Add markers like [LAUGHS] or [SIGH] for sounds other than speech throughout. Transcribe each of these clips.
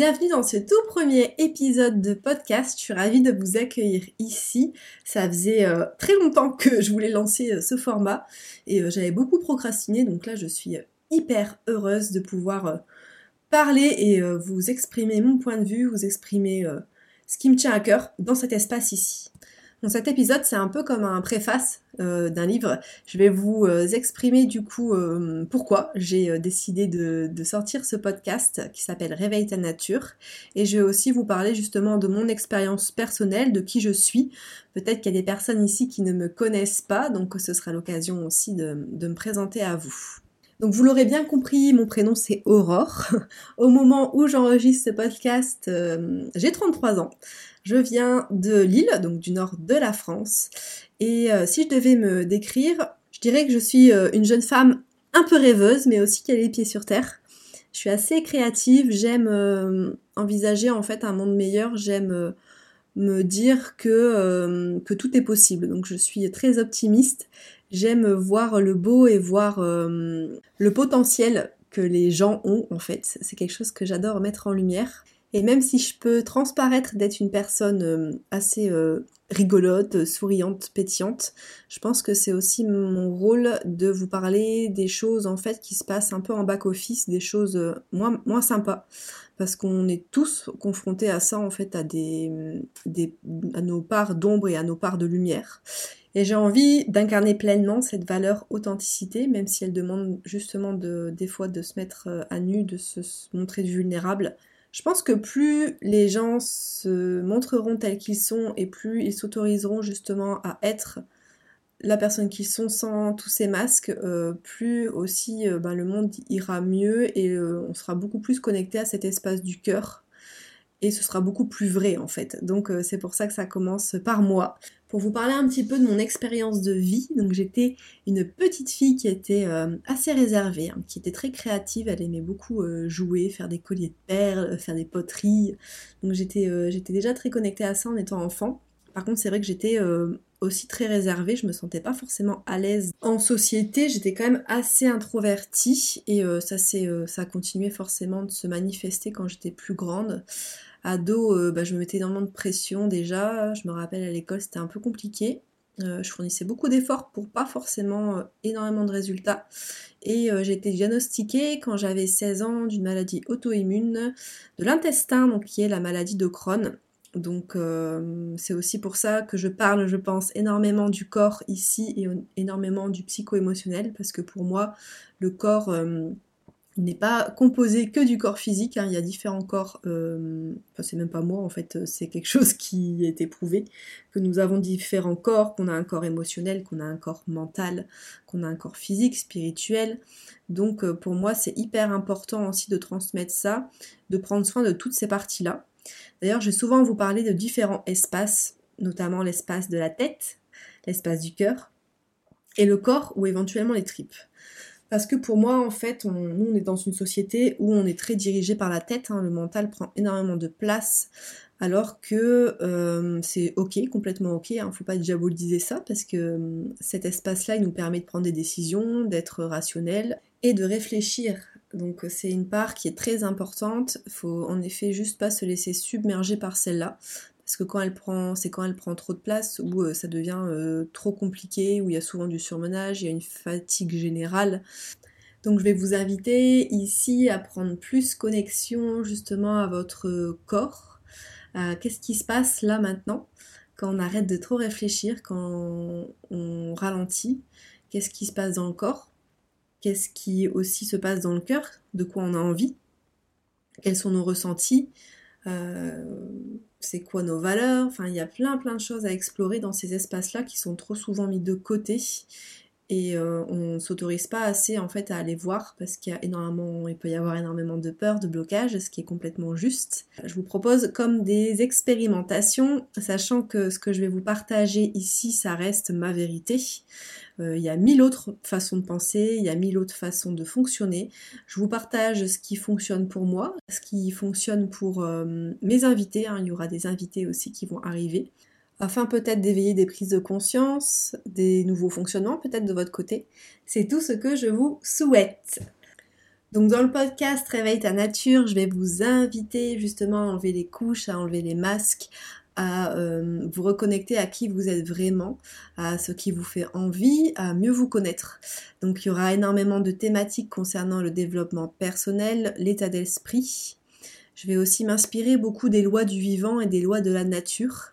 Bienvenue dans ce tout premier épisode de podcast. Je suis ravie de vous accueillir ici. Ça faisait euh, très longtemps que je voulais lancer euh, ce format et euh, j'avais beaucoup procrastiné. Donc là, je suis hyper heureuse de pouvoir parler et vous exprimer mon point de vue, vous exprimer ce qui me tient à cœur dans cet espace ici. Dans cet épisode, c'est un peu comme un préface euh, d'un livre. Je vais vous euh, exprimer du coup euh, pourquoi j'ai décidé de, sortir ce podcast qui s'appelle Réveille ta nature. Et je vais aussi vous parler justement de mon expérience personnelle, de qui je suis. Peut-être qu'il y a des personnes ici qui ne me connaissent pas, donc ce sera l'occasion aussi de me présenter à vous. Donc vous l'aurez bien compris, mon prénom c'est Aurore. [LAUGHS] Au moment où j'enregistre ce podcast, j'ai 33 ans. Je viens de Lille, donc du nord de la France. Et euh, si je devais me décrire, je dirais que je suis euh, une jeune femme un peu rêveuse, mais aussi qui a les pieds sur terre. Je suis assez créative, j'aime euh, envisager en fait un monde meilleur, j'aime me dire que tout est possible. Donc je suis très optimiste, j'aime voir le beau et voir le potentiel que les gens ont en fait. C'est quelque chose que j'adore mettre en lumière. Et même si je peux transparaître d'être une personne euh, assez euh, rigolote, souriante, pétillante, je pense que c'est aussi mon rôle de vous parler des choses en fait qui se passent un peu en back office, des choses euh, moins, moins sympas, parce qu'on est tous confrontés à ça en fait, à des, des à nos parts d'ombre et à nos parts de lumière. Et j'ai envie d'incarner pleinement cette valeur authenticité, même si elle demande justement de, des fois de se mettre à nu, de se montrer vulnérable. Je pense que plus les gens se montreront tels qu'ils sont et plus ils s'autoriseront justement à être la personne qu'ils sont sans tous ces masques, euh, plus aussi euh, ben, le monde ira mieux et euh, on sera beaucoup plus connecté à cet espace du cœur et ce sera beaucoup plus vrai en fait. Donc c'est pour ça que ça commence par moi pour vous parler un petit peu de mon expérience de vie. Donc j'étais une petite fille qui était euh, assez réservée, hein, qui était très créative, elle aimait beaucoup euh, jouer, faire des colliers de perles, faire des poteries. Donc j'étais euh, j'étais déjà très connectée à ça en étant enfant. Par contre, c'est vrai que j'étais aussi très réservée, je me sentais pas forcément à l'aise en société, j'étais quand même assez introvertie et ça, ça a continué forcément de se manifester quand j'étais plus grande. Ado, euh, bah, je me mettais énormément de pression déjà. Je me rappelle à l'école, c'était un peu compliqué. Euh, je fournissais beaucoup d'efforts pour pas forcément euh, énormément de résultats. Et j'ai été diagnostiquée quand j'avais 16 ans d'une maladie auto-immune de l'intestin, donc qui est la maladie de Crohn. Donc c'est aussi pour ça que je parle, je pense, énormément du corps ici et énormément du psycho-émotionnel, parce que pour moi, le corps n'est pas composé que du corps physique, hein. il y a différents corps, euh, enfin c'est même pas moi en fait, euh, c'est quelque [LAUGHS] chose qui est éprouvé, que nous avons différents corps, qu'on a un corps émotionnel, qu'on a un corps mental, qu'on a un corps physique, spirituel. Donc euh, pour moi c'est hyper important aussi de transmettre ça, de prendre soin de toutes ces parties-là. D'ailleurs j'ai souvent vous parler de différents espaces, notamment l'espace de la tête, l'espace du cœur, et le corps ou éventuellement les tripes. Parce que pour moi, en fait, nous, on est dans une société où on est très dirigé par la tête. Hein. le mental prend énormément de place. Alors que euh, c'est ok, complètement ok, hein, faut pas diaboliser ça parce que euh, cet espace-là, il nous permet de prendre des décisions, d'être rationnel et de réfléchir. Donc c'est une part qui est très importante. Faut en effet juste pas se laisser submerger par celle-là parce que quand elle prend, c'est quand elle prend trop de place où euh, ça devient euh, trop compliqué, où il y a souvent du surmenage, il y a une fatigue générale. Donc je vais vous inviter ici à prendre plus connexion justement à votre corps. Qu'est-ce qui se passe là maintenant? Quand on arrête de trop réfléchir, quand on ralentit Qu'est-ce qui se passe dans le corps? Qu'est-ce qui aussi se passe dans le cœur De quoi on a envie Quels sont nos ressentis euh, c'est quoi nos valeurs, enfin il y a plein plein de choses à explorer dans ces espaces-là qui sont trop souvent mis de côté et euh, on s'autorise pas assez en fait à aller voir parce qu'il y a énormément, il peut y avoir énormément de peur, de blocage, ce qui est complètement juste. Je vous propose comme des expérimentations, sachant que ce que je vais vous partager ici, ça reste ma vérité. Euh, il y a mille autres façons de penser, il y a mille autres façons de fonctionner. Je vous partage ce qui fonctionne pour moi, ce qui fonctionne pour euh, mes invités. Hein. Il y aura des invités aussi qui vont arriver afin peut-être d'éveiller des prises de conscience, des nouveaux fonctionnements peut-être de votre côté. C'est tout ce que je vous souhaite. Donc dans le podcast Réveille ta nature, je vais vous inviter justement à enlever les couches, à enlever les masques, à euh, vous reconnecter à qui vous êtes vraiment, à ce qui vous fait envie, à mieux vous connaître. Donc il y aura énormément de thématiques concernant le développement personnel, l'état d'esprit. Je vais aussi m'inspirer beaucoup des lois du vivant et des lois de la nature.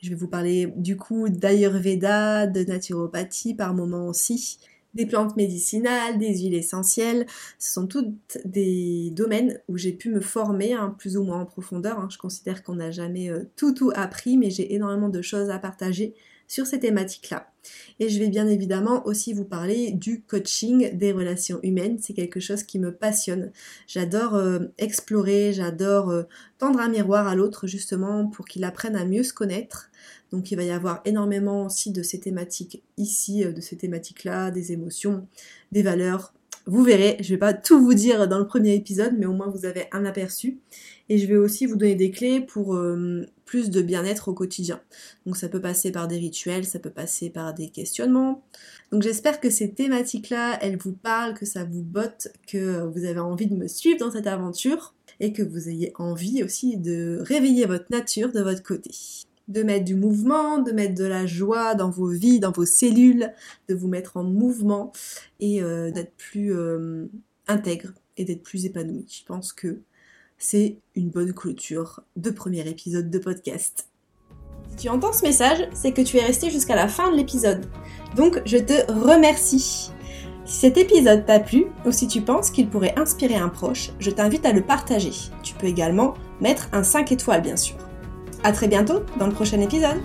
Je vais vous parler du coup d'Ayurveda, de naturopathie par moment aussi, des plantes médicinales, des huiles essentielles. Ce sont toutes des domaines où j'ai pu me former hein, plus ou moins en profondeur. Hein. Je considère qu'on n'a jamais euh, tout tout appris, mais j'ai énormément de choses à partager sur ces thématiques-là. Et je vais bien évidemment aussi vous parler du coaching des relations humaines. C'est quelque chose qui me passionne. J'adore euh, explorer, j'adore euh, tendre un miroir à l'autre justement pour qu'il apprenne à mieux se connaître. Donc il va y avoir énormément aussi de ces thématiques ici, euh, de ces thématiques-là, des émotions, des valeurs. Vous verrez, je vais pas tout vous dire dans le premier épisode, mais au moins vous avez un aperçu. Et je vais aussi vous donner des clés pour euh, plus de bien-être au quotidien. Donc ça peut passer par des rituels, ça peut passer par des questionnements. Donc j'espère que ces thématiques-là, elles vous parlent, que ça vous botte, que vous avez envie de me suivre dans cette aventure et que vous ayez envie aussi de réveiller votre nature de votre côté de mettre du mouvement, de mettre de la joie dans vos vies, dans vos cellules, de vous mettre en mouvement et euh, d'être plus euh, intègre et d'être plus épanoui. Je pense que c'est une bonne clôture de premier épisode de podcast. Si tu entends ce message, c'est que tu es resté jusqu'à la fin de l'épisode. Donc je te remercie. Si cet épisode t'a plu ou si tu penses qu'il pourrait inspirer un proche, je t'invite à le partager. Tu peux également mettre un 5 étoiles bien sûr. A très bientôt dans le prochain épisode